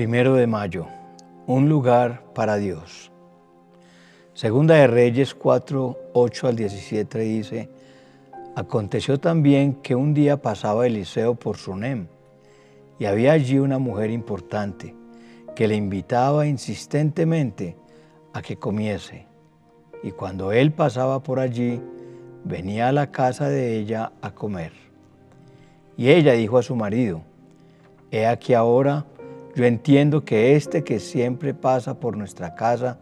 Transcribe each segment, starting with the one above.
Primero de mayo, un lugar para Dios. Segunda de Reyes 4, 8 al 17 dice, Aconteció también que un día pasaba Eliseo por Sunem, y había allí una mujer importante que le invitaba insistentemente a que comiese. Y cuando él pasaba por allí, venía a la casa de ella a comer. Y ella dijo a su marido, He aquí ahora, yo entiendo que este que siempre pasa por nuestra casa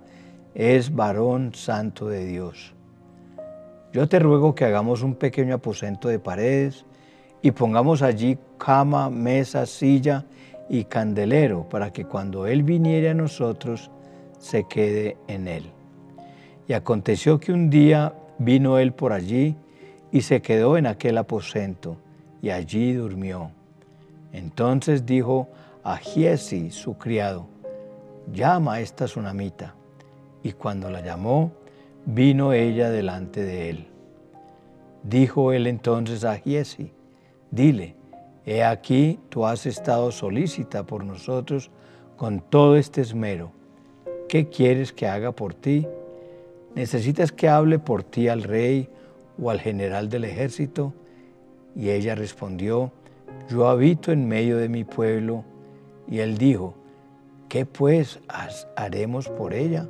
es varón santo de Dios. Yo te ruego que hagamos un pequeño aposento de paredes y pongamos allí cama, mesa, silla y candelero para que cuando Él viniere a nosotros se quede en Él. Y aconteció que un día vino Él por allí y se quedó en aquel aposento y allí durmió. Entonces dijo a Giesi, su criado, llama a esta tsunamita. Y cuando la llamó, vino ella delante de él. Dijo él entonces a Giesi, dile, he aquí tú has estado solícita por nosotros con todo este esmero. ¿Qué quieres que haga por ti? ¿Necesitas que hable por ti al rey o al general del ejército? Y ella respondió, yo habito en medio de mi pueblo. Y él dijo, ¿qué pues haremos por ella?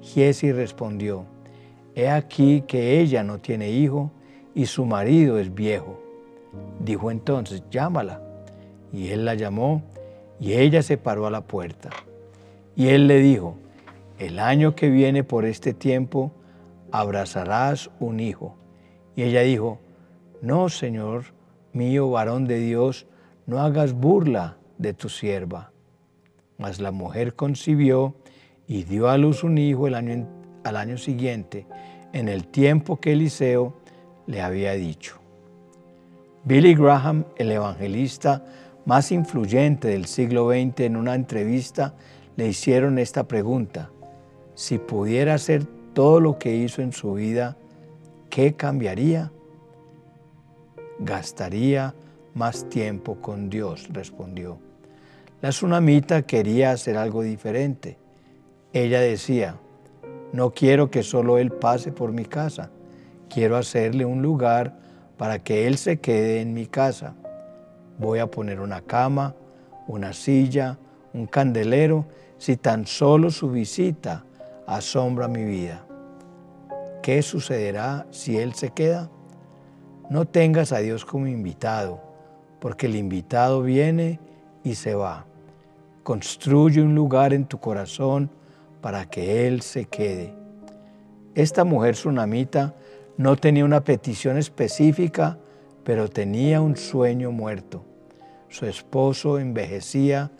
Giesi respondió, he aquí que ella no tiene hijo y su marido es viejo. Dijo entonces, llámala. Y él la llamó y ella se paró a la puerta. Y él le dijo, el año que viene por este tiempo abrazarás un hijo. Y ella dijo, no, Señor mío, varón de Dios, no hagas burla de tu sierva. Mas la mujer concibió y dio a luz un hijo el año, al año siguiente, en el tiempo que Eliseo le había dicho. Billy Graham, el evangelista más influyente del siglo XX, en una entrevista le hicieron esta pregunta. Si pudiera hacer todo lo que hizo en su vida, ¿qué cambiaría? Gastaría más tiempo con Dios, respondió. La tsunamita quería hacer algo diferente. Ella decía, no quiero que solo Él pase por mi casa, quiero hacerle un lugar para que Él se quede en mi casa. Voy a poner una cama, una silla, un candelero, si tan solo su visita asombra mi vida. ¿Qué sucederá si Él se queda? No tengas a Dios como invitado, porque el invitado viene y se va. Construye un lugar en tu corazón para que Él se quede. Esta mujer tsunamita no tenía una petición específica, pero tenía un sueño muerto. Su esposo envejecía,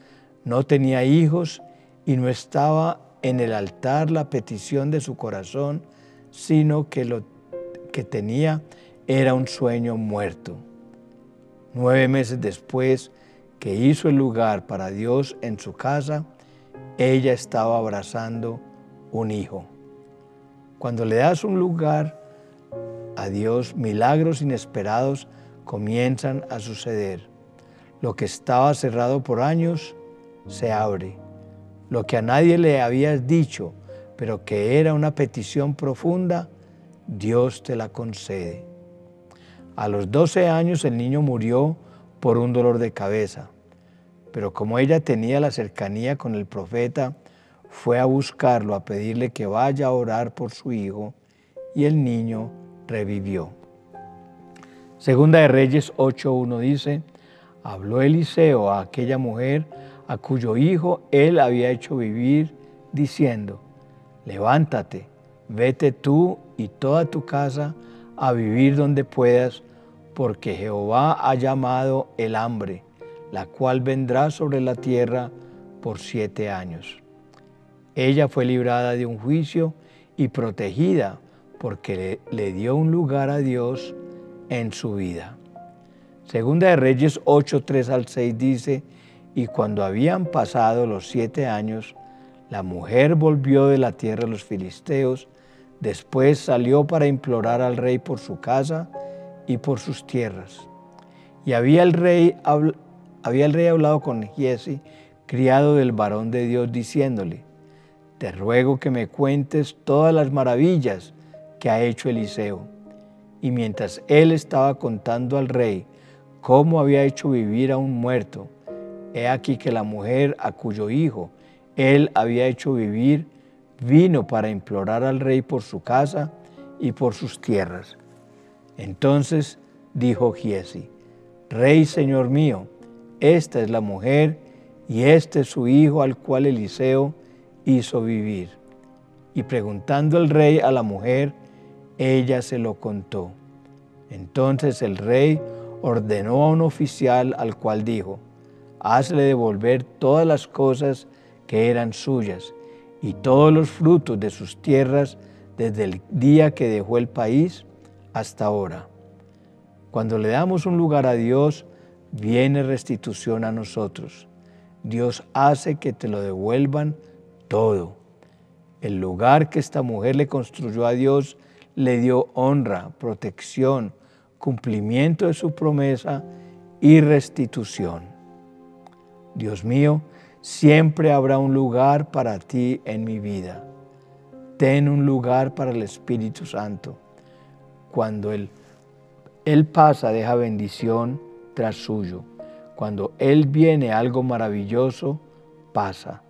no tenía hijos y no estaba en el altar la petición de su corazón, sino que lo que tenía era un sueño muerto. Nueve meses después que hizo el lugar para Dios en su casa, ella estaba abrazando un hijo. Cuando le das un lugar a Dios, milagros inesperados comienzan a suceder. Lo que estaba cerrado por años se abre. Lo que a nadie le habías dicho, pero que era una petición profunda, Dios te la concede. A los 12 años el niño murió por un dolor de cabeza. Pero como ella tenía la cercanía con el profeta, fue a buscarlo, a pedirle que vaya a orar por su hijo, y el niño revivió. Segunda de Reyes 8.1 dice, habló Eliseo a aquella mujer a cuyo hijo él había hecho vivir, diciendo, levántate, vete tú y toda tu casa a vivir donde puedas, porque Jehová ha llamado el hambre la cual vendrá sobre la tierra por siete años. Ella fue librada de un juicio y protegida porque le, dio un lugar a Dios en su vida. Segunda de Reyes 8, 3 al 6 dice, y cuando habían pasado los siete años, la mujer volvió de la tierra de los filisteos, después salió para implorar al rey por su casa y por sus tierras. Y había el rey había el rey hablado con Giesi, criado del varón de Dios, diciéndole, te ruego que me cuentes todas las maravillas que ha hecho Eliseo. Y mientras él estaba contando al rey cómo había hecho vivir a un muerto, he aquí que la mujer a cuyo hijo él había hecho vivir vino para implorar al rey por su casa y por sus tierras. Entonces dijo Giesi, Rey Señor mío, esta es la mujer y este es su hijo al cual Eliseo hizo vivir. Y preguntando el rey a la mujer, ella se lo contó. Entonces el rey ordenó a un oficial al cual dijo, hazle devolver todas las cosas que eran suyas y todos los frutos de sus tierras desde el día que dejó el país hasta ahora. Cuando le damos un lugar a Dios, viene restitución a nosotros. Dios hace que te lo devuelvan todo. El lugar que esta mujer le construyó a Dios le dio honra, protección, cumplimiento de su promesa y restitución. Dios mío, siempre habrá un lugar para ti en mi vida. Ten un lugar para el Espíritu Santo. Cuando Él, él pasa, deja bendición tras suyo. Cuando Él viene algo maravilloso, pasa.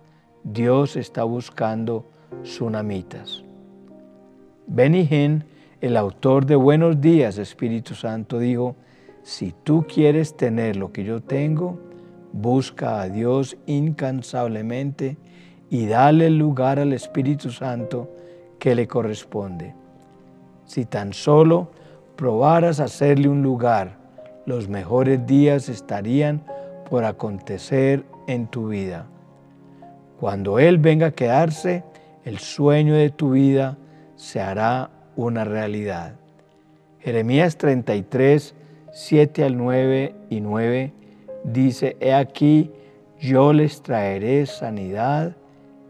Dios está buscando sunamitas. Benny Hinn, el autor de Buenos días, Espíritu Santo, dijo, si tú quieres tener lo que yo tengo, busca a Dios incansablemente y dale lugar al Espíritu Santo que le corresponde. Si tan solo probaras hacerle un lugar, los mejores días estarían por acontecer en tu vida. Cuando Él venga a quedarse, el sueño de tu vida se hará una realidad. Jeremías 33, 7 al 9 y 9 dice, He aquí, yo les traeré sanidad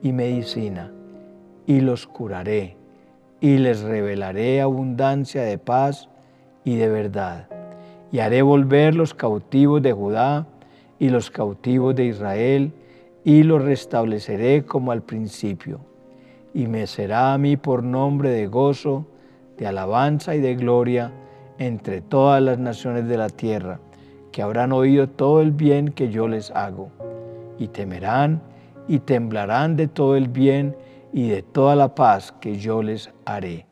y medicina, y los curaré, y les revelaré abundancia de paz y de verdad, y haré volver los cautivos de Judá y los cautivos de Israel, y los restableceré como al principio, y me será a mí por nombre de gozo, de alabanza y de gloria entre todas las naciones de la tierra, que habrán oído todo el bien que yo les hago, y temerán y temblarán de todo el bien y de toda la paz que yo les haré.